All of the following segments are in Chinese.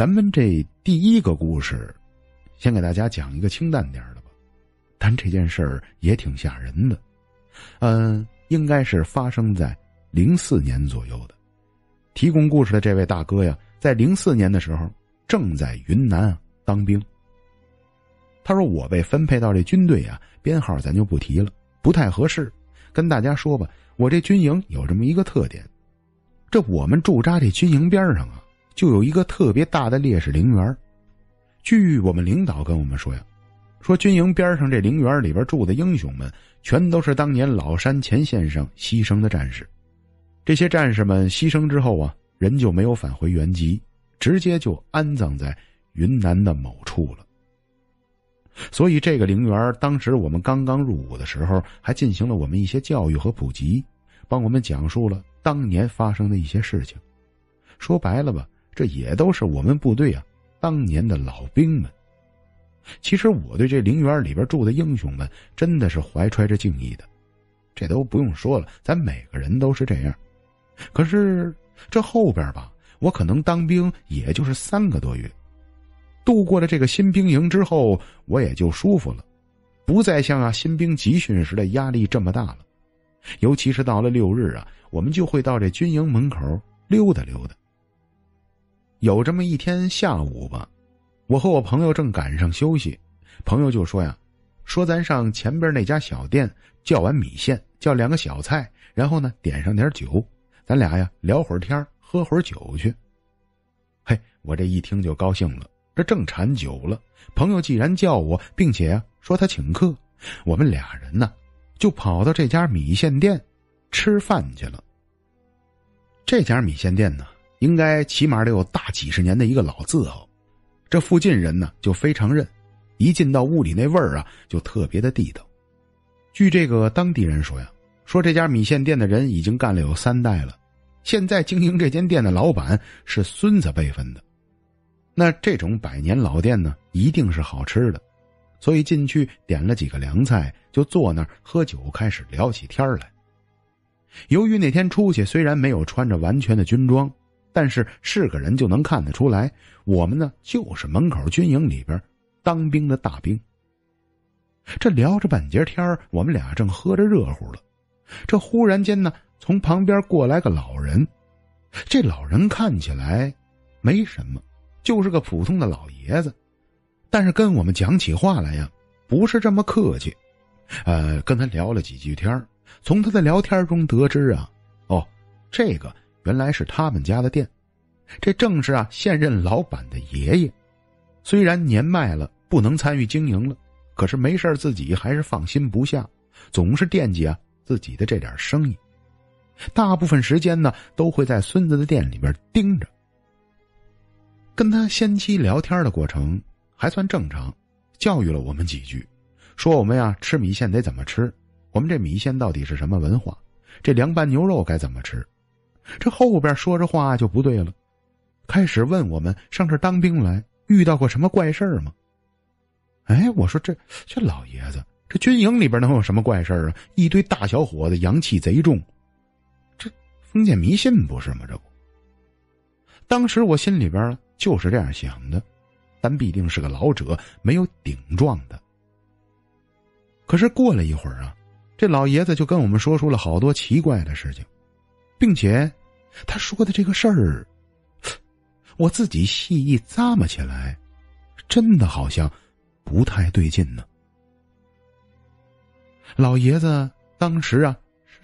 咱们这第一个故事，先给大家讲一个清淡点的吧。但这件事儿也挺吓人的，嗯，应该是发生在零四年左右的。提供故事的这位大哥呀，在零四年的时候正在云南当兵。他说：“我被分配到这军队啊，编号咱就不提了，不太合适。跟大家说吧，我这军营有这么一个特点，这我们驻扎这军营边上啊，就有一个特别大的烈士陵园。据我们领导跟我们说呀，说军营边上这陵园里边住的英雄们，全都是当年老山前线上牺牲的战士。这些战士们牺牲之后啊，人就没有返回原籍，直接就安葬在云南的某处了。”所以，这个陵园当时我们刚刚入伍的时候，还进行了我们一些教育和普及，帮我们讲述了当年发生的一些事情。说白了吧，这也都是我们部队啊当年的老兵们。其实我对这陵园里边住的英雄们真的是怀揣着敬意的，这都不用说了，咱每个人都是这样。可是这后边吧，我可能当兵也就是三个多月。度过了这个新兵营之后，我也就舒服了，不再像啊新兵集训时的压力这么大了。尤其是到了六日啊，我们就会到这军营门口溜达溜达。有这么一天下午吧，我和我朋友正赶上休息，朋友就说呀：“说咱上前边那家小店叫碗米线，叫两个小菜，然后呢点上点酒，咱俩呀聊会儿天喝会儿酒去。”嘿，我这一听就高兴了。这正馋酒了，朋友既然叫我，并且说他请客，我们俩人呢就跑到这家米线店吃饭去了。这家米线店呢，应该起码得有大几十年的一个老字号，这附近人呢就非常认，一进到屋里那味儿啊就特别的地道。据这个当地人说呀，说这家米线店的人已经干了有三代了，现在经营这间店的老板是孙子辈分的。那这种百年老店呢，一定是好吃的，所以进去点了几个凉菜，就坐那儿喝酒，开始聊起天来。由于那天出去虽然没有穿着完全的军装，但是是个人就能看得出来，我们呢就是门口军营里边当兵的大兵。这聊着半截天我们俩正喝着热乎了，这忽然间呢，从旁边过来个老人，这老人看起来没什么。就是个普通的老爷子，但是跟我们讲起话来呀，不是这么客气。呃，跟他聊了几句天从他的聊天中得知啊，哦，这个原来是他们家的店，这正是啊现任老板的爷爷。虽然年迈了，不能参与经营了，可是没事自己还是放心不下，总是惦记啊自己的这点生意。大部分时间呢，都会在孙子的店里边盯着。跟他先期聊天的过程还算正常，教育了我们几句，说我们呀吃米线得怎么吃，我们这米线到底是什么文化，这凉拌牛肉该怎么吃。这后边说着话就不对了，开始问我们上这当兵来遇到过什么怪事吗？哎，我说这这老爷子，这军营里边能有什么怪事啊？一堆大小伙子，阳气贼重，这封建迷信不是吗？这不，当时我心里边。就是这样想的，但必定是个老者，没有顶撞的。可是过了一会儿啊，这老爷子就跟我们说出了好多奇怪的事情，并且他说的这个事儿，我自己细一咂摸起来，真的好像不太对劲呢。老爷子当时啊。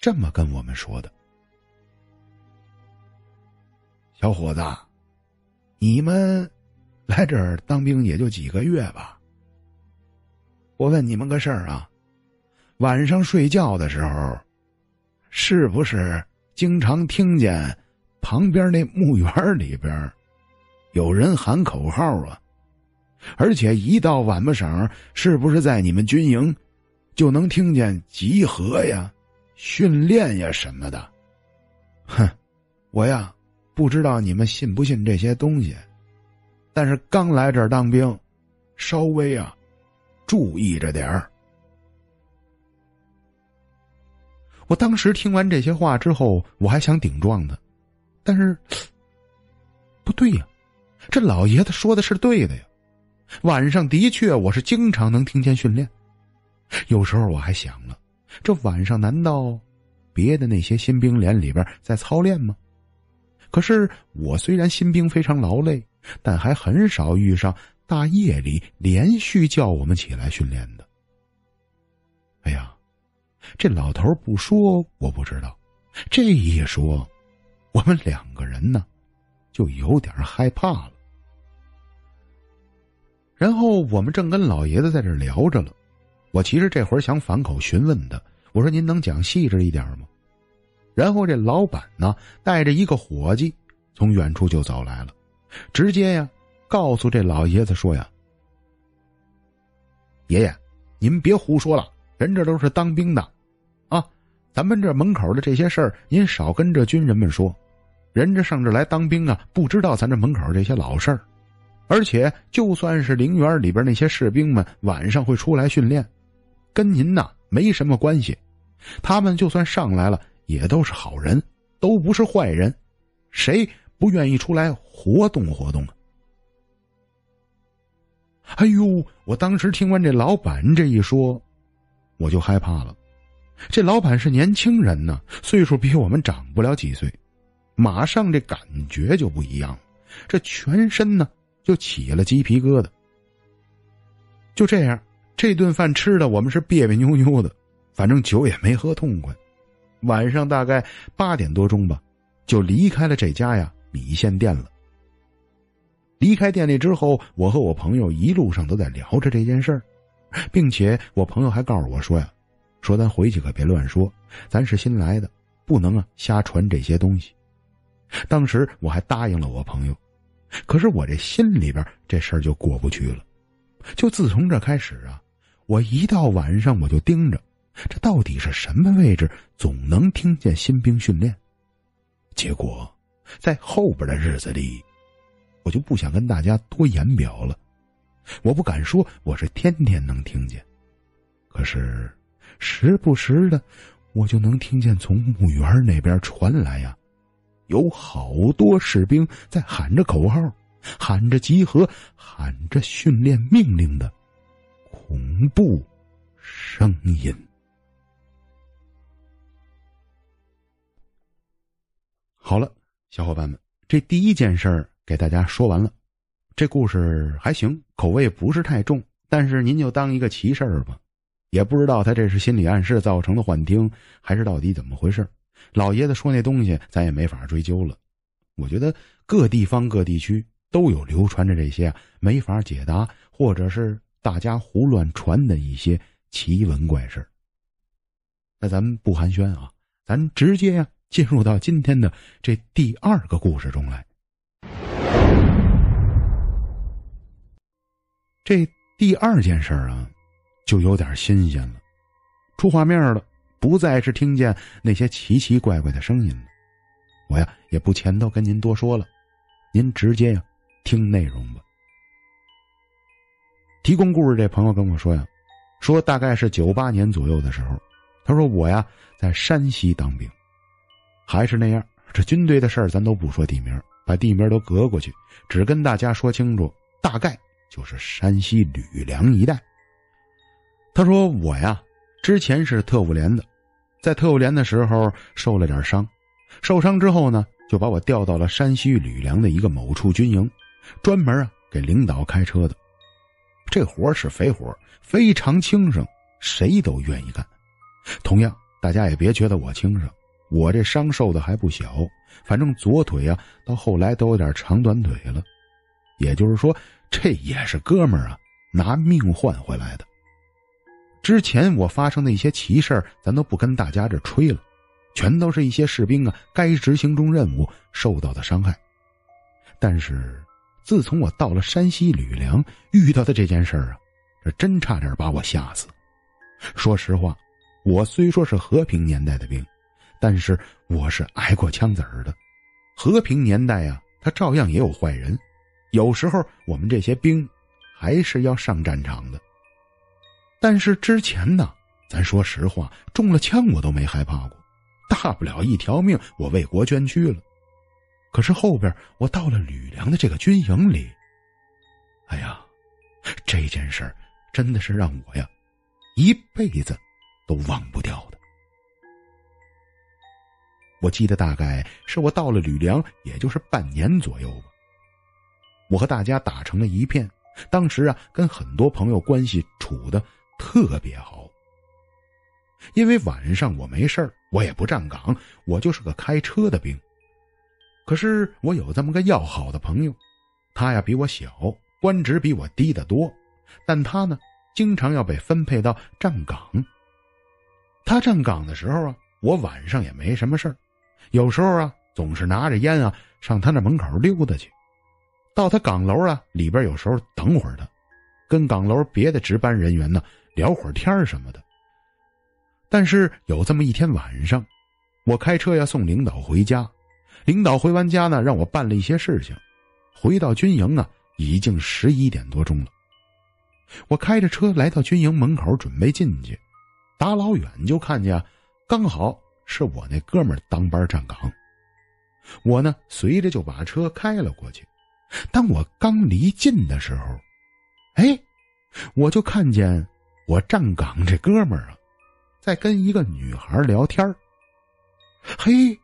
这么跟我们说的，小伙子，你们来这儿当兵也就几个月吧。我问你们个事儿啊，晚上睡觉的时候，是不是经常听见旁边那墓园里边有人喊口号啊，而且一到晚巴晌，是不是在你们军营，就能听见集合呀、训练呀什么的？哼，我呀，不知道你们信不信这些东西，但是刚来这儿当兵，稍微啊，注意着点儿。我当时听完这些话之后，我还想顶撞他，但是不对呀，这老爷子说的是对的呀。晚上的确我是经常能听见训练，有时候我还想了，这晚上难道别的那些新兵连里边在操练吗？可是我虽然新兵非常劳累，但还很少遇上大夜里连续叫我们起来训练的。哎呀！这老头不说我不知道，这一说，我们两个人呢，就有点害怕了。然后我们正跟老爷子在这聊着了，我其实这会儿想反口询问他，我说：“您能讲细致一点吗？”然后这老板呢，带着一个伙计从远处就走来了，直接呀告诉这老爷子说：“呀，爷爷，您别胡说了，人这都是当兵的。”啊咱们这门口的这些事儿，您少跟这军人们说。人家上这来当兵啊，不知道咱这门口这些老事儿。而且，就算是陵园里边那些士兵们晚上会出来训练，跟您呐没什么关系。他们就算上来了，也都是好人，都不是坏人。谁不愿意出来活动活动啊？哎呦！我当时听完这老板这一说，我就害怕了。这老板是年轻人呢，岁数比我们长不了几岁，马上这感觉就不一样，这全身呢就起了鸡皮疙瘩。就这样，这顿饭吃的我们是别别扭扭的，反正酒也没喝痛快。晚上大概八点多钟吧，就离开了这家呀米线店了。离开店里之后，我和我朋友一路上都在聊着这件事儿，并且我朋友还告诉我说呀。说咱回去可别乱说，咱是新来的，不能啊瞎传这些东西。当时我还答应了我朋友，可是我这心里边这事儿就过不去了。就自从这开始啊，我一到晚上我就盯着，这到底是什么位置，总能听见新兵训练。结果，在后边的日子里，我就不想跟大家多言表了。我不敢说我是天天能听见，可是。时不时的，我就能听见从墓园那边传来呀，有好多士兵在喊着口号，喊着集合，喊着训练命令的同步声音。好了，小伙伴们，这第一件事儿给大家说完了。这故事还行，口味不是太重，但是您就当一个奇事儿吧。也不知道他这是心理暗示造成的幻听，还是到底怎么回事老爷子说那东西，咱也没法追究了。我觉得各地方各地区都有流传着这些没法解答，或者是大家胡乱传的一些奇闻怪事那咱们不寒暄啊，咱直接呀进入到今天的这第二个故事中来。这第二件事啊。就有点新鲜了，出画面了，不再是听见那些奇奇怪怪的声音了。我呀也不前头跟您多说了，您直接呀听内容吧。提供故事这朋友跟我说呀，说大概是九八年左右的时候，他说我呀在山西当兵，还是那样，这军队的事儿咱都不说地名，把地名都隔过去，只跟大家说清楚，大概就是山西吕梁一带。他说：“我呀，之前是特务连的，在特务连的时候受了点伤，受伤之后呢，就把我调到了山西吕梁的一个某处军营，专门啊给领导开车的。这活是肥活，非常轻省，谁都愿意干。同样，大家也别觉得我轻省，我这伤受的还不小，反正左腿啊到后来都有点长短腿了。也就是说，这也是哥们儿啊拿命换回来的。”之前我发生的一些奇事咱都不跟大家这吹了，全都是一些士兵啊该执行中任务受到的伤害。但是，自从我到了山西吕梁遇到的这件事儿啊，这真差点把我吓死。说实话，我虽说是和平年代的兵，但是我是挨过枪子儿的。和平年代啊，他照样也有坏人，有时候我们这些兵还是要上战场的。但是之前呢，咱说实话，中了枪我都没害怕过，大不了一条命，我为国捐躯了。可是后边我到了吕梁的这个军营里，哎呀，这件事儿真的是让我呀一辈子都忘不掉的。我记得大概是我到了吕梁，也就是半年左右吧。我和大家打成了一片，当时啊，跟很多朋友关系处的特别好。因为晚上我没事我也不站岗，我就是个开车的兵。可是我有这么个要好的朋友，他呀比我小，官职比我低得多，但他呢经常要被分配到站岗。他站岗的时候啊，我晚上也没什么事儿有时候啊总是拿着烟啊上他那门口溜达去，到他岗楼啊里边有时候等会儿他，跟岗楼别的值班人员呢聊会儿天什么的。但是有这么一天晚上，我开车要送领导回家。领导回完家呢，让我办了一些事情。回到军营啊，已经十一点多钟了。我开着车来到军营门口，准备进去，打老远就看见，刚好是我那哥们当班站岗。我呢，随着就把车开了过去。当我刚离近的时候，哎，我就看见我站岗这哥们儿啊，在跟一个女孩聊天嘿。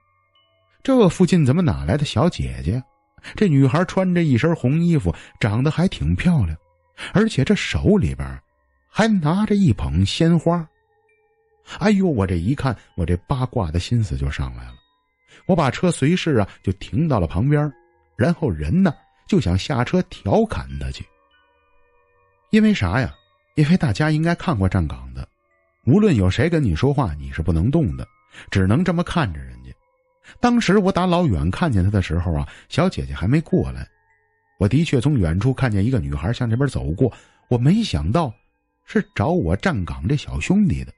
这附近怎么哪来的小姐姐？这女孩穿着一身红衣服，长得还挺漂亮，而且这手里边还拿着一捧鲜花。哎呦，我这一看，我这八卦的心思就上来了。我把车随时啊就停到了旁边，然后人呢就想下车调侃她去。因为啥呀？因为大家应该看过站岗的，无论有谁跟你说话，你是不能动的，只能这么看着人。当时我打老远看见他的时候啊，小姐姐还没过来。我的确从远处看见一个女孩向这边走过，我没想到是找我站岗这小兄弟的。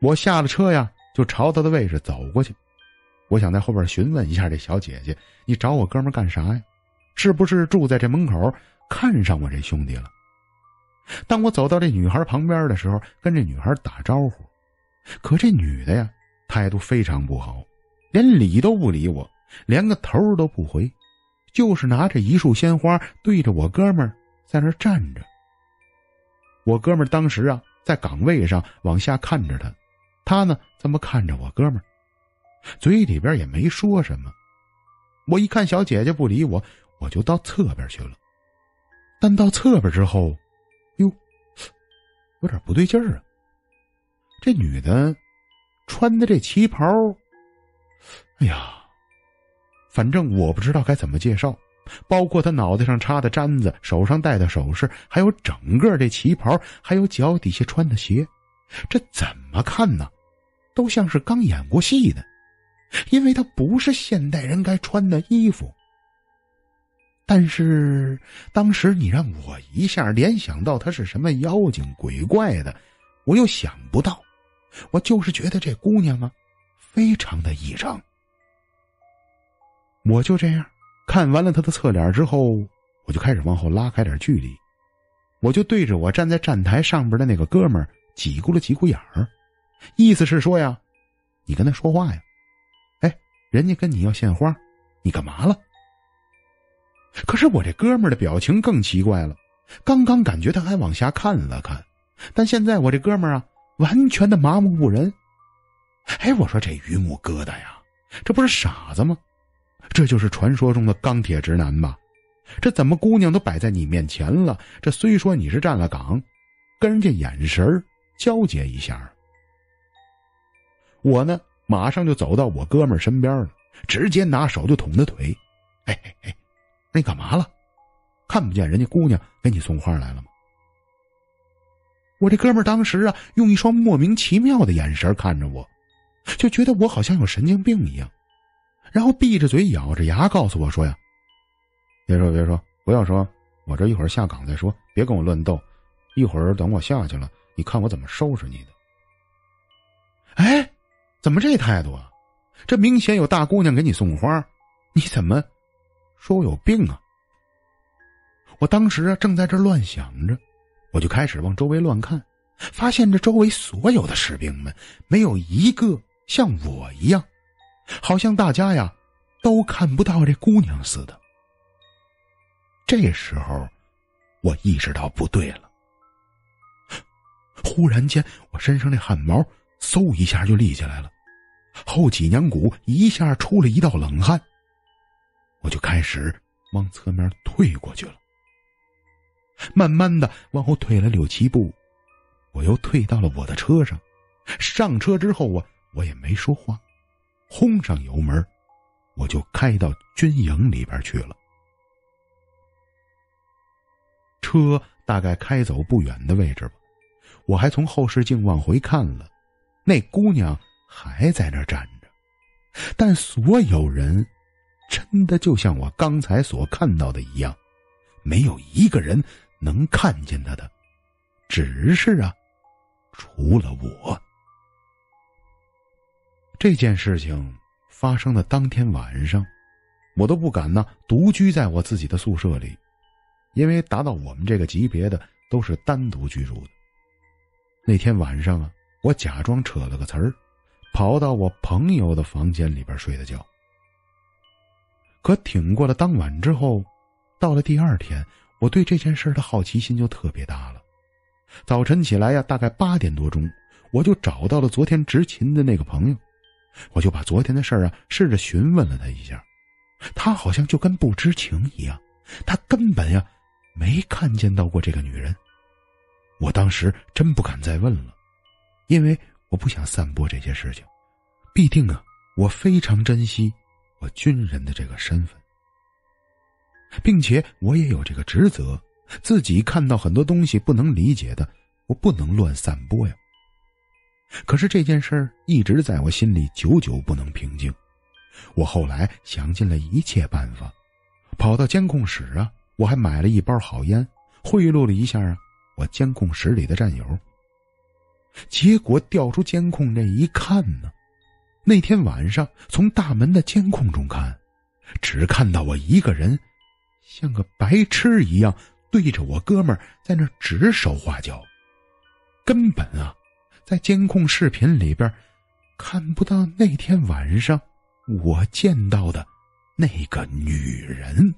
我下了车呀，就朝他的位置走过去。我想在后边询问一下这小姐姐：“你找我哥们干啥呀？是不是住在这门口看上我这兄弟了？”当我走到这女孩旁边的时候，跟这女孩打招呼，可这女的呀，态度非常不好。连理都不理我，连个头都不回，就是拿着一束鲜花对着我哥们在那站着。我哥们当时啊在岗位上往下看着他，他呢这么看着我哥们，嘴里边也没说什么。我一看小姐姐不理我，我就到侧边去了。但到侧边之后，哟，有点不对劲儿啊！这女的穿的这旗袍。哎呀，反正我不知道该怎么介绍，包括他脑袋上插的簪子、手上戴的首饰，还有整个这旗袍，还有脚底下穿的鞋，这怎么看呢，都像是刚演过戏的，因为他不是现代人该穿的衣服。但是当时你让我一下联想到他是什么妖精鬼怪的，我又想不到，我就是觉得这姑娘啊，非常的异常。我就这样看完了他的侧脸之后，我就开始往后拉开点距离，我就对着我站在站台上边的那个哥们儿挤咕了挤咕眼儿，意思是说呀，你跟他说话呀，哎，人家跟你要献花，你干嘛了？可是我这哥们儿的表情更奇怪了，刚刚感觉他还往下看了看，但现在我这哥们儿啊，完全的麻木不仁。哎，我说这榆木疙瘩呀，这不是傻子吗？这就是传说中的钢铁直男吧？这怎么姑娘都摆在你面前了？这虽说你是站了岗，跟人家眼神交接一下。我呢，马上就走到我哥们身边了，直接拿手就捅他腿。哎哎哎，你干嘛了？看不见人家姑娘给你送花来了吗？我这哥们当时啊，用一双莫名其妙的眼神看着我，就觉得我好像有神经病一样。然后闭着嘴咬着牙告诉我说：“呀，别说别说，不要说，我这一会儿下岗再说，别跟我乱斗。一会儿等我下去了，你看我怎么收拾你的。哎，怎么这态度啊？这明显有大姑娘给你送花，你怎么说我有病啊？我当时啊正在这乱想着，我就开始往周围乱看，发现这周围所有的士兵们没有一个像我一样，好像大家呀都看不到这姑娘似的。这时候，我意识到不对了。忽然间，我身上那汗毛嗖一下就立起来了，后脊梁骨一下出了一道冷汗。我就开始往侧面退过去了，慢慢的往后退了六七步，我又退到了我的车上。上车之后啊，我也没说话，轰上油门，我就开到军营里边去了。车大概开走不远的位置吧。我还从后视镜往回看了，那姑娘还在那站着，但所有人真的就像我刚才所看到的一样，没有一个人能看见她的，只是啊，除了我。这件事情发生的当天晚上，我都不敢呢独居在我自己的宿舍里，因为达到我们这个级别的都是单独居住的。那天晚上啊，我假装扯了个词儿，跑到我朋友的房间里边睡的觉。可挺过了当晚之后，到了第二天，我对这件事的好奇心就特别大了。早晨起来呀，大概八点多钟，我就找到了昨天执勤的那个朋友，我就把昨天的事儿啊试着询问了他一下，他好像就跟不知情一样，他根本呀没看见到过这个女人。我当时真不敢再问了，因为我不想散播这些事情。必定啊，我非常珍惜我军人的这个身份，并且我也有这个职责。自己看到很多东西不能理解的，我不能乱散播呀。可是这件事儿一直在我心里久久不能平静。我后来想尽了一切办法，跑到监控室啊，我还买了一包好烟，贿赂了一下啊。我监控室里的战友，结果调出监控这一看呢，那天晚上从大门的监控中看，只看到我一个人，像个白痴一样对着我哥们在那指手画脚，根本啊，在监控视频里边看不到那天晚上我见到的那个女人。